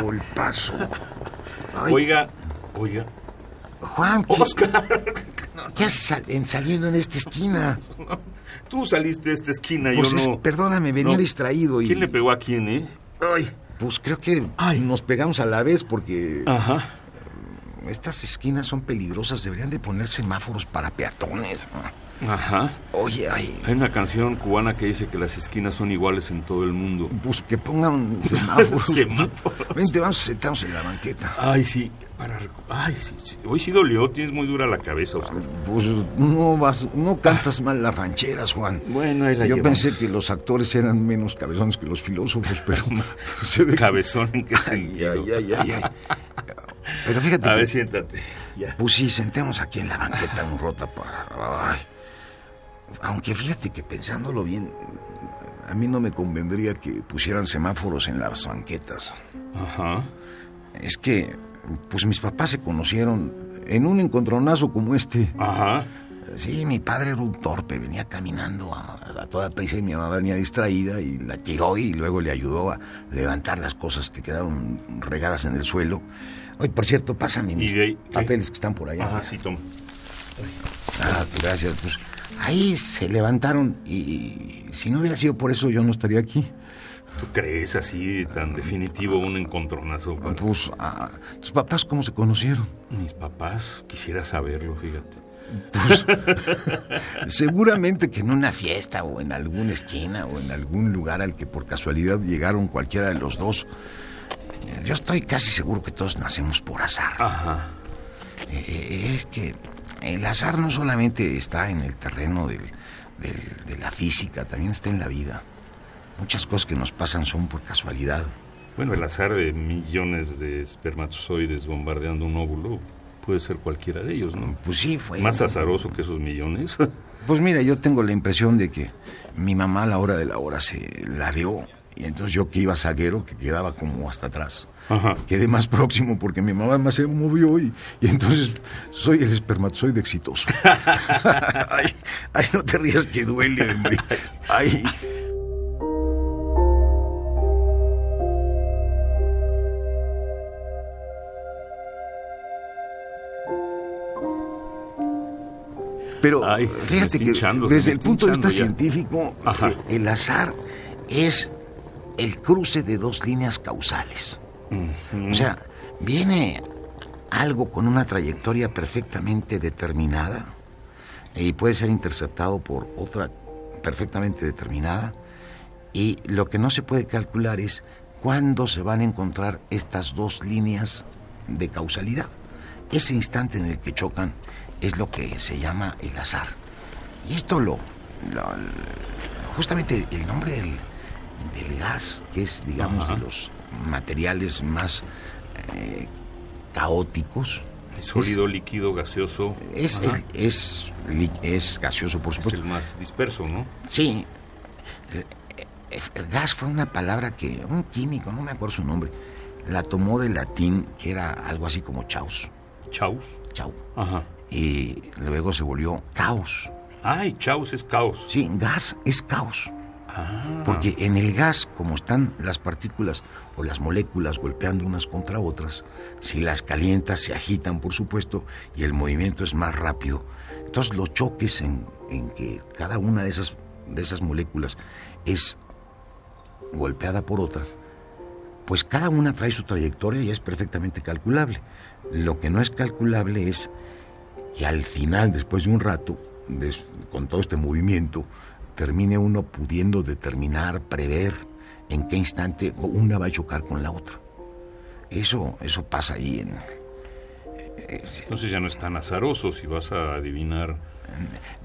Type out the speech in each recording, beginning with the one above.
¡Qué golpazo! Ay, Oiga, oiga. Juan, ¿qué, Oscar, qué haces sal- en- saliendo en esta esquina? tú saliste de esta esquina, Pues yo es- no. perdóname, venía no. distraído y... ¿Quién le pegó a quién, eh? Ay, pues creo que nos pegamos a la vez porque Ajá. estas esquinas son peligrosas. Deberían de poner semáforos para peatones. Ajá. Oye, ay, Hay una canción cubana que dice que las esquinas son iguales en todo el mundo. pues que pongan semáforos. Semáforos. Vente, vamos a sentarnos en la banqueta. Ay, sí. Para Ay, sí, sí. Hoy sí dolió. Tienes muy dura la cabeza, Oscar. Pues no vas, no cantas mal las rancheras, Juan. Bueno, ahí la Yo llevamos. pensé que los actores eran menos cabezones que los filósofos, pero se ve que- Cabezón, ¿en qué sentido? ay, ay, ay, ay. Pero fíjate A que- ver, siéntate. Ya. Pues sí, sentemos aquí en la banqueta un rota para... Ay. Aunque fíjate que pensándolo bien, a mí no me convendría que pusieran semáforos en las banquetas. Ajá. Es que, pues mis papás se conocieron en un encontronazo como este. Ajá. Sí, mi padre era un torpe, venía caminando a, a toda prisa y mi mamá venía distraída y la tiró y luego le ayudó a levantar las cosas que quedaron regadas en el suelo. Oye, por cierto, pásame mis ¿Y de papeles que están por allá. Ajá, sí, toma. Ah, gracias. Pues ahí se levantaron y, si no hubiera sido por eso yo no estaría aquí. ¿Tú crees así, tan definitivo, un encontronazo? Pues, ah, ¿tus papás cómo se conocieron? Mis papás, quisiera saberlo, fíjate. Seguramente que en una fiesta o en alguna esquina o en algún lugar al que por casualidad llegaron cualquiera de los dos. Eh, Yo estoy casi seguro que todos nacemos por azar. Ajá. Eh, es que el azar no solamente está en el terreno del- del- de la física, también está en la vida. Muchas cosas que nos pasan son por casualidad. Bueno, el azar de millones de espermatozoides bombardeando un óvulo puede ser cualquiera de ellos, ¿no? Pues sí, fue. Más azaroso que esos millones. Pues mira, yo tengo la impresión de que mi mamá a la hora de la hora se ladeó. Y entonces yo que iba zaguero, que quedaba como hasta atrás. Ajá. Quedé más próximo porque mi mamá más se movió y, y entonces soy el espermatozoide exitoso. ay, ay, no te rías que duele, hombre. Ay. Pero Ay, fíjate que desde el punto de vista ya. científico, Ajá. el azar es el cruce de dos líneas causales. O sea, viene algo con una trayectoria perfectamente determinada y puede ser interceptado por otra perfectamente determinada y lo que no se puede calcular es cuándo se van a encontrar estas dos líneas de causalidad. Ese instante en el que chocan es lo que se llama el azar. Y esto lo, justamente el nombre del, del gas, que es, digamos, Ajá. de los materiales más eh, caóticos. Sólido, líquido, gaseoso. Es, es, es, es gaseoso, por Es supuesto. el más disperso, ¿no? Sí. El gas fue una palabra que un químico, no me acuerdo su nombre, la tomó del latín, que era algo así como chaos. Chaus. Chau. Ajá. Y luego se volvió caos. Ay, chaos es caos. Sí, gas es caos. Ah. Porque en el gas, como están las partículas o las moléculas golpeando unas contra otras, si las calientas se agitan, por supuesto, y el movimiento es más rápido. Entonces los choques en, en que cada una de esas, de esas moléculas es golpeada por otra, pues cada una trae su trayectoria y es perfectamente calculable. Lo que no es calculable es que al final, después de un rato, con todo este movimiento, termine uno pudiendo determinar, prever en qué instante una va a chocar con la otra. Eso, eso pasa ahí en... Entonces ya no es tan azaroso si vas a adivinar.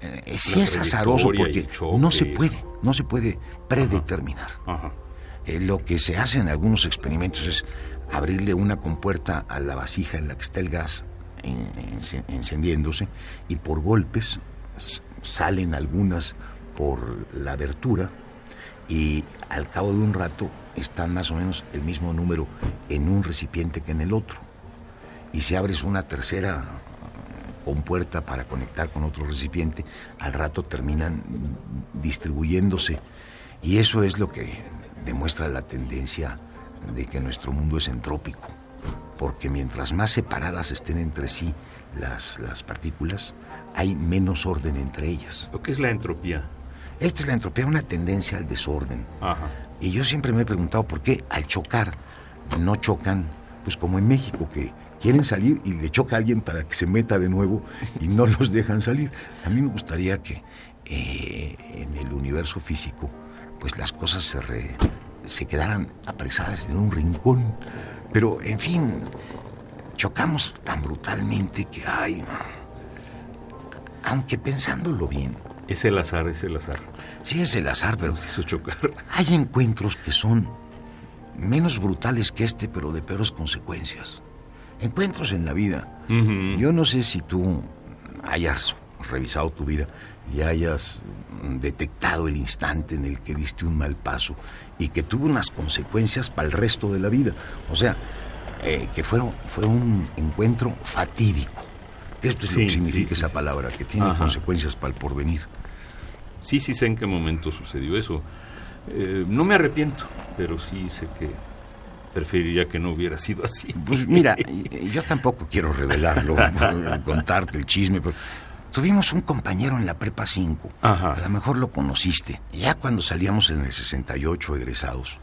eh, sí es azaroso porque choque. no se puede, no se puede predeterminar. Ajá. Eh, lo que se hace en algunos experimentos es abrirle una compuerta a la vasija en la que está el gas encendiéndose y por golpes salen algunas por la abertura y al cabo de un rato están más o menos el mismo número en un recipiente que en el otro. Y si abres una tercera compuerta para conectar con otro recipiente, al rato terminan distribuyéndose. Y eso es lo que demuestra la tendencia de que nuestro mundo es entrópico, porque mientras más separadas estén entre sí las, las partículas, hay menos orden entre ellas. ¿Lo que es la entropía? Esta es la entropía, una tendencia al desorden. Y yo siempre me he preguntado por qué al chocar no chocan, pues como en México, que quieren salir y le choca a alguien para que se meta de nuevo y no los dejan salir. A mí me gustaría que eh, en el universo físico, pues las cosas se, se quedaran apresadas en un rincón. Pero, en fin, chocamos tan brutalmente que hay... Aunque pensándolo bien, es el azar, es el azar. Sí, es el azar, pero... Se hizo chocar. Hay encuentros que son menos brutales que este, pero de peores consecuencias. Encuentros en la vida. Yo no sé si tú hayas revisado tu vida y hayas detectado el instante en el que diste un mal paso y que tuvo unas consecuencias para el resto de la vida. O sea, eh, que fue, fue un encuentro fatídico. Esto es lo que significa esa palabra, que tiene consecuencias para el porvenir. Sí, sí sé en qué momento sucedió eso. Eh, no me arrepiento, pero sí sé que preferiría que no hubiera sido así. Pues mira, yo tampoco quiero revelarlo, contarte el chisme, pero tuvimos un compañero en la prepa 5. A lo mejor lo conociste. Ya cuando salíamos en el 68 egresados,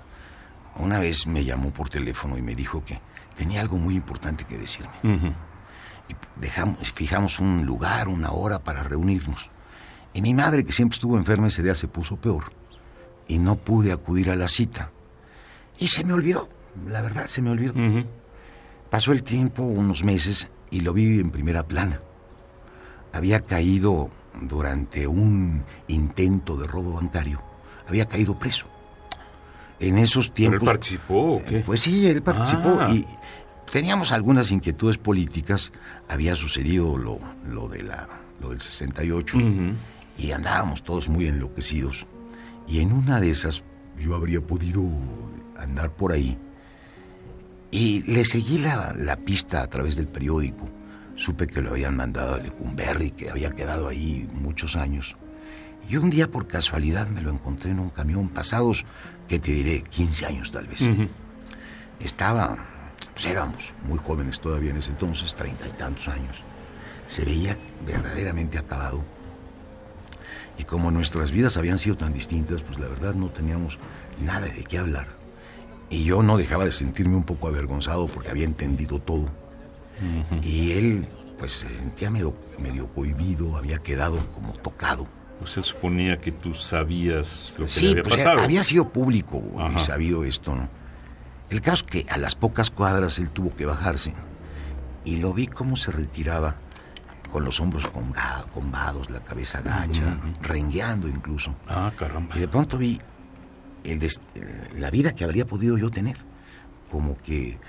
una vez me llamó por teléfono y me dijo que tenía algo muy importante que decirme. Y dejamos, fijamos un lugar, una hora para reunirnos. Y mi madre, que siempre estuvo enferma ese día, se puso peor. Y no pude acudir a la cita. Y se me olvidó, la verdad se me olvidó. Pasó el tiempo, unos meses, y lo vi en primera plana. Había caído durante un intento de robo bancario. Había caído preso. En esos tiempos... ¿Pero él participó qué? Pues sí, él participó. Ah. Y teníamos algunas inquietudes políticas. Había sucedido lo, lo, de la, lo del 68 y andábamos todos muy enloquecidos. Y en una de esas yo habría podido andar por ahí. Y le seguí la, la pista a través del periódico. Supe que lo habían mandado a Lecumberri, que había quedado ahí muchos años. Y un día por casualidad me lo encontré en un camión, pasados, que te diré, 15 años tal vez. Estaba, pues éramos muy jóvenes todavía en ese entonces, treinta y tantos años. Se veía verdaderamente acabado y como nuestras vidas habían sido tan distintas, pues la verdad no teníamos nada de qué hablar. Y yo no dejaba de sentirme un poco avergonzado porque había entendido todo. Y él, pues se sentía medio, medio cohibido, había quedado como tocado. Pues él suponía que tú sabías lo que sí, había pues pasado. había sido público y sabido esto, ¿no? El caso es que a las pocas cuadras él tuvo que bajarse y lo vi cómo se retiraba con los hombros combados, la cabeza gacha, rengueando incluso. Ah, caramba. Y de pronto vi el la vida que habría podido yo tener. Como que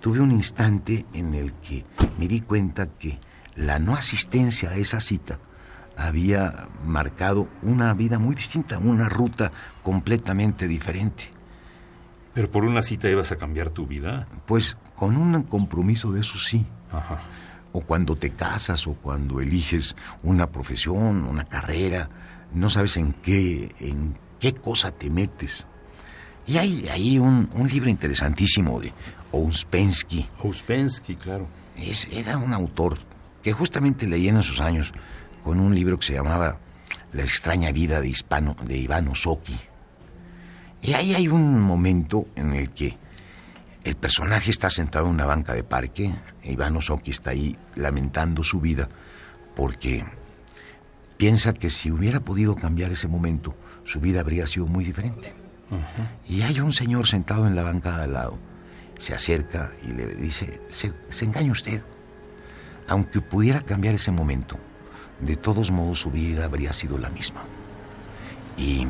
tuve un instante en el que me di cuenta que la no asistencia a esa cita había marcado una vida muy distinta, una ruta completamente diferente. ¿Pero por una cita ibas a cambiar tu vida? Pues con un compromiso de eso sí. Ajá o cuando te casas o cuando eliges una profesión, una carrera, no sabes en qué, en qué cosa te metes. Y hay ahí un, libro interesantísimo de Ouspensky. Ouspensky, claro. Es, era un autor que justamente leí en esos años con un libro que se llamaba La extraña vida de, Hispano, de Iván Osoki. Y ahí hay un momento en el que el personaje está sentado en una banca de parque. Iván Osoki está ahí lamentando su vida porque piensa que si hubiera podido cambiar ese momento, su vida habría sido muy diferente. Y hay un señor sentado en la banca de al lado. Se acerca y le dice, se, se engaña usted. Aunque pudiera cambiar ese momento, de todos modos su vida habría sido la misma. Y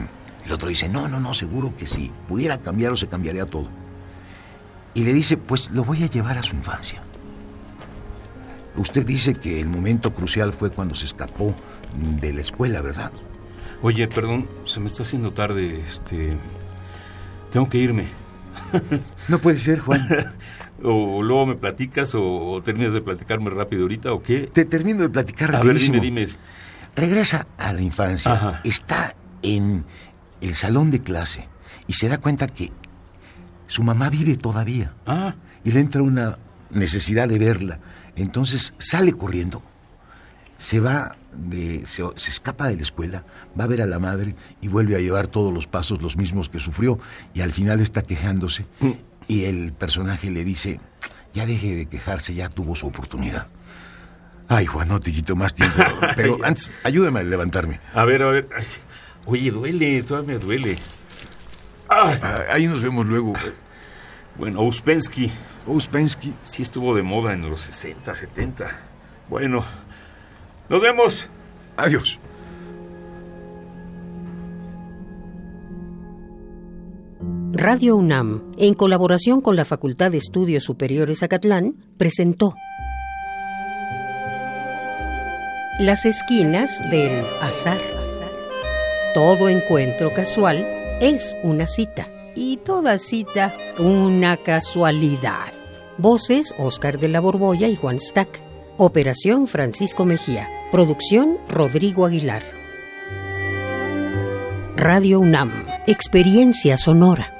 el otro dice, no, no, no, seguro que si pudiera cambiarlo se cambiaría todo. Y le dice, pues lo voy a llevar a su infancia. Usted dice que el momento crucial fue cuando se escapó de la escuela, ¿verdad? Oye, perdón, se me está haciendo tarde, este... Tengo que irme. No puede ser, Juan. o luego me platicas o, terminas de platicarme rápido ahorita o qué. Te termino de platicar A ver, dime, dime. Regresa a la infancia. Ajá. Está en el salón de clase y se da cuenta que su mamá vive todavía. Ah, Y le entra una necesidad de verla. Entonces sale corriendo, se va, de, se, se escapa de la escuela, va a ver a la madre y vuelve a llevar todos los pasos los mismos que sufrió y al final está quejándose Mm. y el personaje le dice, ya deje de quejarse, ya tuvo su oportunidad. Ay, Juan, no te quito más tiempo, pero antes ayúdame a levantarme. a ver, a ver. Ay, oye, duele, todavía me duele. Ay, Ah, Ahí nos vemos luego. bueno, Uspensky Uspensky. sí estuvo de moda en los 60, 70. Bueno, nos vemos. Adiós. Radio UNAM, en colaboración con la Facultad de Estudios Superiores Acatlán, presentó Las esquinas del azar. Todo encuentro casual es una cita y toda cita una casualidad. Voces Oscar de la Borbolla y Juan Stack. Operación Francisco Mejía. Producción Rodrigo Aguilar. Radio UNAM. Experiencia sonora.